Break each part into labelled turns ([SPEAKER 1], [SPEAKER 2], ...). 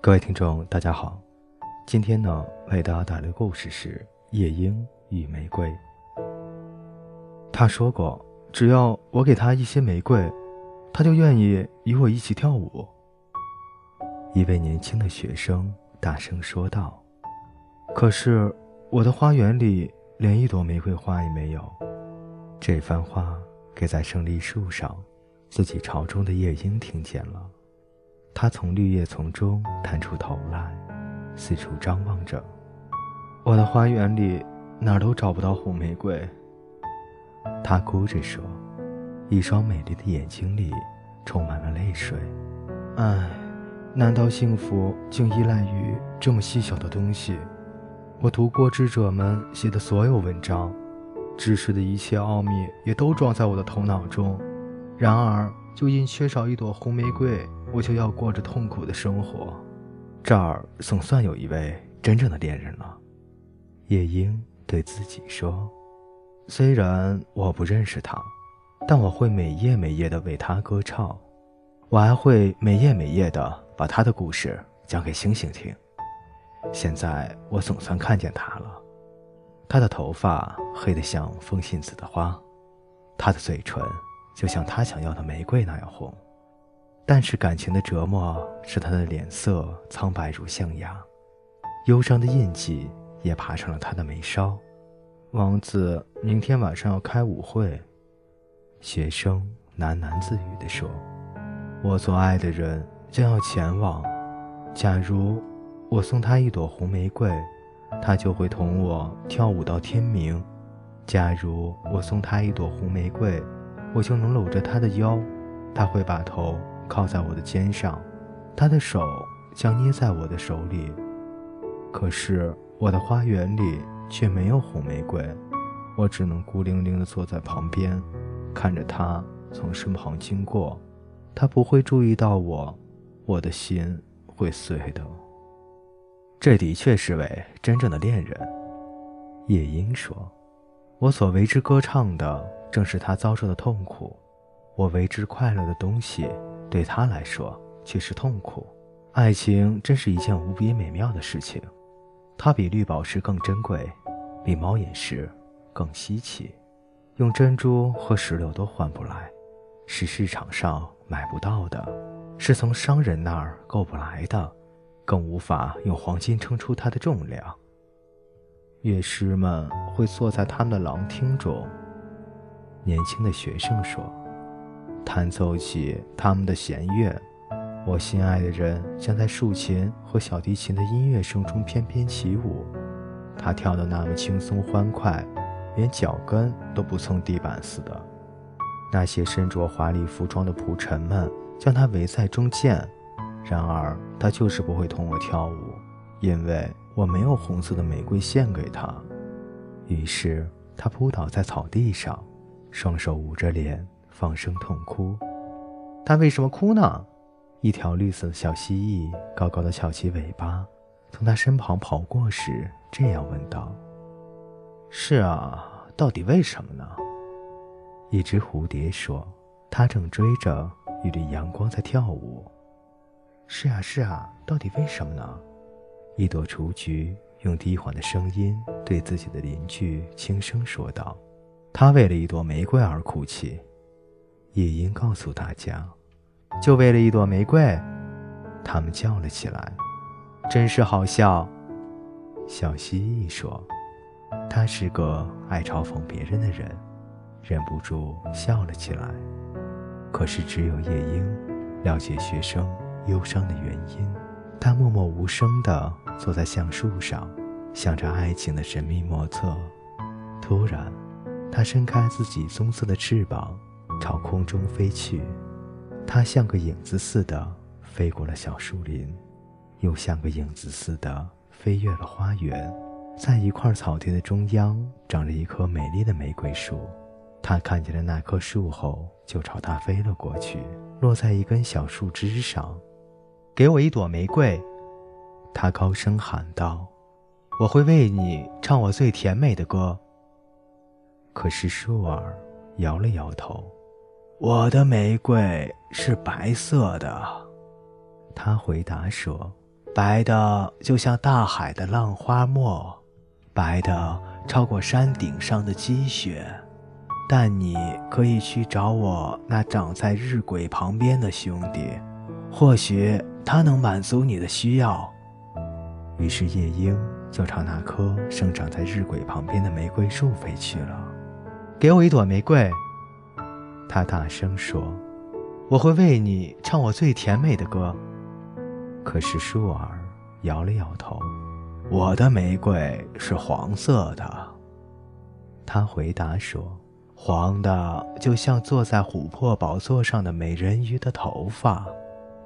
[SPEAKER 1] 各位听众，大家好。今天呢，为大家带来的故事是《夜莺与玫瑰》。他说过，只要我给他一些玫瑰，他就愿意与我一起跳舞。一位年轻的学生大声说道：“可是我的花园里连一朵玫瑰花也没有。”这番话给在胜利树上自己巢中的夜莺听见了。他从绿叶丛中探出头来，四处张望着。我的花园里哪儿都找不到红玫瑰。他哭着说，一双美丽的眼睛里充满了泪水。唉，难道幸福竟依赖于这么细小的东西？我读过智者们写的所有文章，知识的一切奥秘也都装在我的头脑中。然而，就因缺少一朵红玫瑰。我就要过着痛苦的生活，这儿总算有一位真正的恋人了。夜莺对自己说：“虽然我不认识他，但我会每夜每夜的为他歌唱，我还会每夜每夜的把他的故事讲给星星听。现在我总算看见他了，他的头发黑得像风信子的花，他的嘴唇就像他想要的玫瑰那样红。”但是感情的折磨使他的脸色苍白如象牙，忧伤的印记也爬上了他的眉梢。王子明天晚上要开舞会，学生喃喃自语地说：“我所爱的人将要前往。假如我送他一朵红玫瑰，他就会同我跳舞到天明。假如我送他一朵红玫瑰，我就能搂着他的腰，他会把头。”靠在我的肩上，他的手将捏在我的手里。可是我的花园里却没有红玫瑰，我只能孤零零地坐在旁边，看着他从身旁经过。他不会注意到我，我的心会碎的。这的确是位真正的恋人，夜莺说：“我所为之歌唱的，正是他遭受的痛苦。我为之快乐的东西。”对他来说却是痛苦。爱情真是一件无比美妙的事情，它比绿宝石更珍贵，比猫眼石更稀奇，用珍珠和石榴都换不来，是市场上买不到的，是从商人那儿购不来的，更无法用黄金称出它的重量。乐师们会坐在他们的廊厅中，年轻的学生说。弹奏起他们的弦乐，我心爱的人将在竖琴和小提琴的音乐声中翩翩起舞。他跳得那么轻松欢快，连脚跟都不蹭地板似的。那些身着华丽服装的仆臣们将他围在中间，然而他就是不会同我跳舞，因为我没有红色的玫瑰献给他。于是他扑倒在草地上，双手捂着脸。放声痛哭，他为什么哭呢？一条绿色的小蜥蜴高高的翘起尾巴，从他身旁跑过时，这样问道：“是啊，到底为什么呢？”一只蝴蝶说：“它正追着一缕阳光在跳舞。”“是啊，是啊，到底为什么呢？”一朵雏菊用低缓的声音对自己的邻居轻声说道：“他为了一朵玫瑰而哭泣。”夜莺告诉大家：“就为了一朵玫瑰。”他们叫了起来：“真是好笑！”小蜥蜴说：“他是个爱嘲讽别人的人。”忍不住笑了起来。可是只有夜莺了解学生忧伤的原因。他默默无声地坐在橡树上，想着爱情的神秘莫测。突然，它伸开自己棕色的翅膀。朝空中飞去，它像个影子似的飞过了小树林，又像个影子似的飞越了花园。在一块草地的中央，长着一棵美丽的玫瑰树。它看见了那棵树后，就朝它飞了过去，落在一根小树枝上。“给我一朵玫瑰！”他高声喊道，“我会为你唱我最甜美的歌。”可是树儿摇了摇头。我的玫瑰是白色的，他回答说：“
[SPEAKER 2] 白的就像大海的浪花沫，白的超过山顶上的积雪。但你可以去找我那长在日晷旁边的兄弟，或许他能满足你的需要。
[SPEAKER 1] 于是夜莺就朝那棵生长在日晷旁边的玫瑰树飞去了。给我一朵玫瑰，他大声说：“我会为你唱我最甜美的歌。”可是树儿摇了摇头：“
[SPEAKER 2] 我的玫瑰是黄色的。”
[SPEAKER 1] 他回答说。黄的就像坐在琥珀宝座上的美人鱼的头发，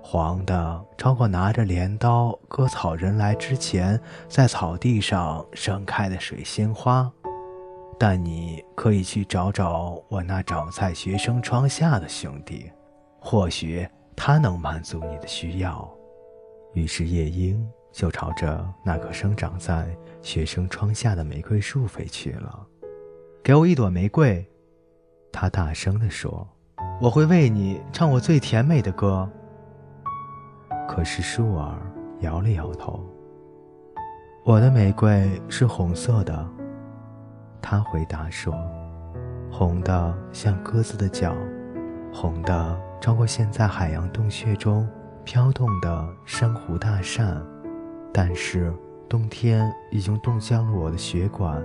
[SPEAKER 1] 黄的超过拿着镰刀割草人来之前在草地上盛开的水仙花。但你可以去找找我那长在学生窗下的兄弟，或许他能满足你的需要。于是夜莺就朝着那棵生长在学生窗下的玫瑰树飞去了。给我一朵玫瑰。他大声地说：“我会为你唱我最甜美的歌。”可是树儿摇了摇头。“我的玫瑰是红色的。”他回答说，“红的像鸽子的脚，红的超过现在海洋洞穴中飘动的珊瑚大扇。但是冬天已经冻僵了我的血管，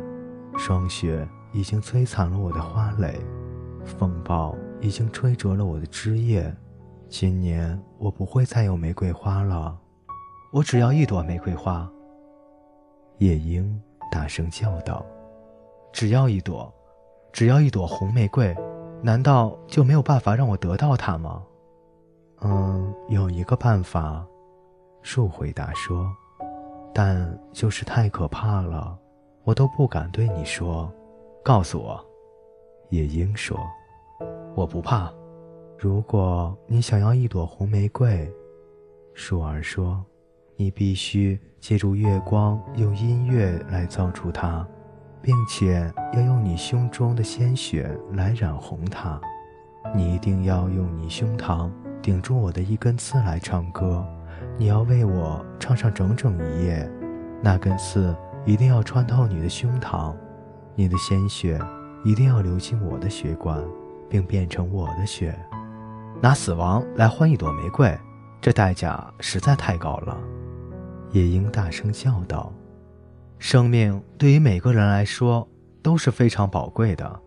[SPEAKER 1] 霜雪已经摧残了我的花蕾。”风暴已经吹折了我的枝叶，今年我不会再有玫瑰花了，我只要一朵玫瑰花。夜莺大声叫道：“只要一朵，只要一朵红玫瑰，难道就没有办法让我得到它吗？”“嗯，有一个办法。”树回答说，“但就是太可怕了，我都不敢对你说。告诉我。”夜莺说。我不怕。如果你想要一朵红玫瑰，树儿说，你必须借助月光，用音乐来造出它，并且要用你胸中的鲜血来染红它。你一定要用你胸膛顶住我的一根刺来唱歌。你要为我唱上整整一夜。那根刺一定要穿透你的胸膛，你的鲜血一定要流进我的血管。并变成我的血，拿死亡来换一朵玫瑰，这代价实在太高了。夜莺大声叫道：“生命对于每个人来说都是非常宝贵的。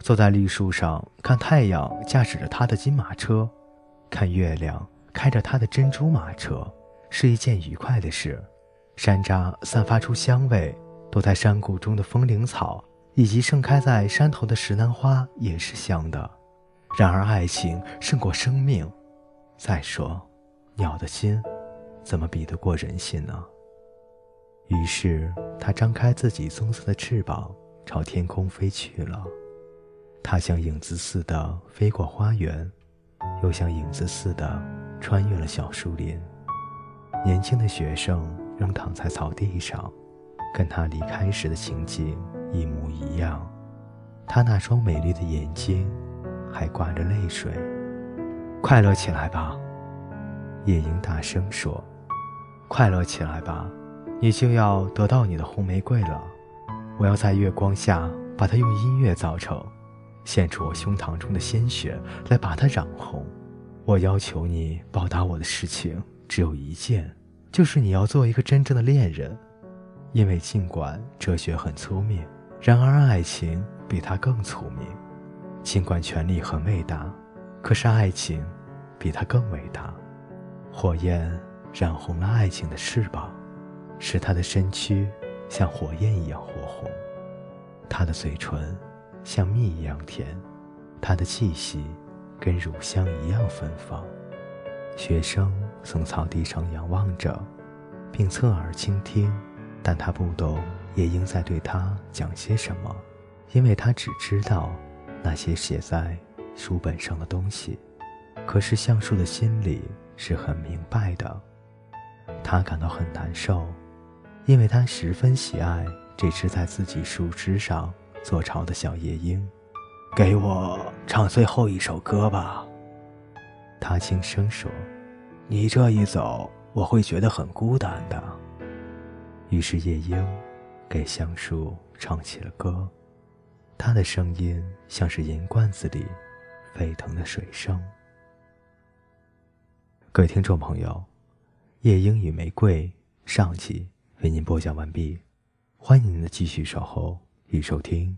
[SPEAKER 1] 坐在绿树上看太阳驾驶着他的金马车，看月亮开着他的珍珠马车，是一件愉快的事。山楂散发出香味，躲在山谷中的风铃草。”以及盛开在山头的石楠花也是香的，然而爱情胜过生命。再说，鸟的心怎么比得过人心呢？于是，它张开自己棕色的翅膀，朝天空飞去了。它像影子似的飞过花园，又像影子似的穿越了小树林。年轻的学生仍躺在草地上，跟他离开时的情景。一模一样，他那双美丽的眼睛还挂着泪水。快乐起来吧，夜莺大声说：“快乐起来吧，你就要得到你的红玫瑰了。我要在月光下把它用音乐造成，献出我胸膛中的鲜血来把它染红。我要求你报答我的事情只有一件，就是你要做一个真正的恋人，因为尽管哲学很聪明。”然而，爱情比它更聪明。尽管权力很伟大，可是爱情比它更伟大。火焰染红了爱情的翅膀，使他的身躯像火焰一样火红。他的嘴唇像蜜一样甜，他的气息跟乳香一样芬芳。学生从草地上仰望着，并侧耳倾听，但他不懂。夜莺在对他讲些什么，因为他只知道那些写在书本上的东西。可是橡树的心里是很明白的，他感到很难受，因为他十分喜爱这只在自己树枝上做巢的小夜莺。给我唱最后一首歌吧，他轻声说。你这一走，
[SPEAKER 2] 我会觉得很孤单的。
[SPEAKER 1] 于是夜莺给橡树唱起了歌，它的声音像是银罐子里沸腾的水声。各位听众朋友，《夜莺与玫瑰》上集为您播讲完毕，欢迎您的继续守候与收听。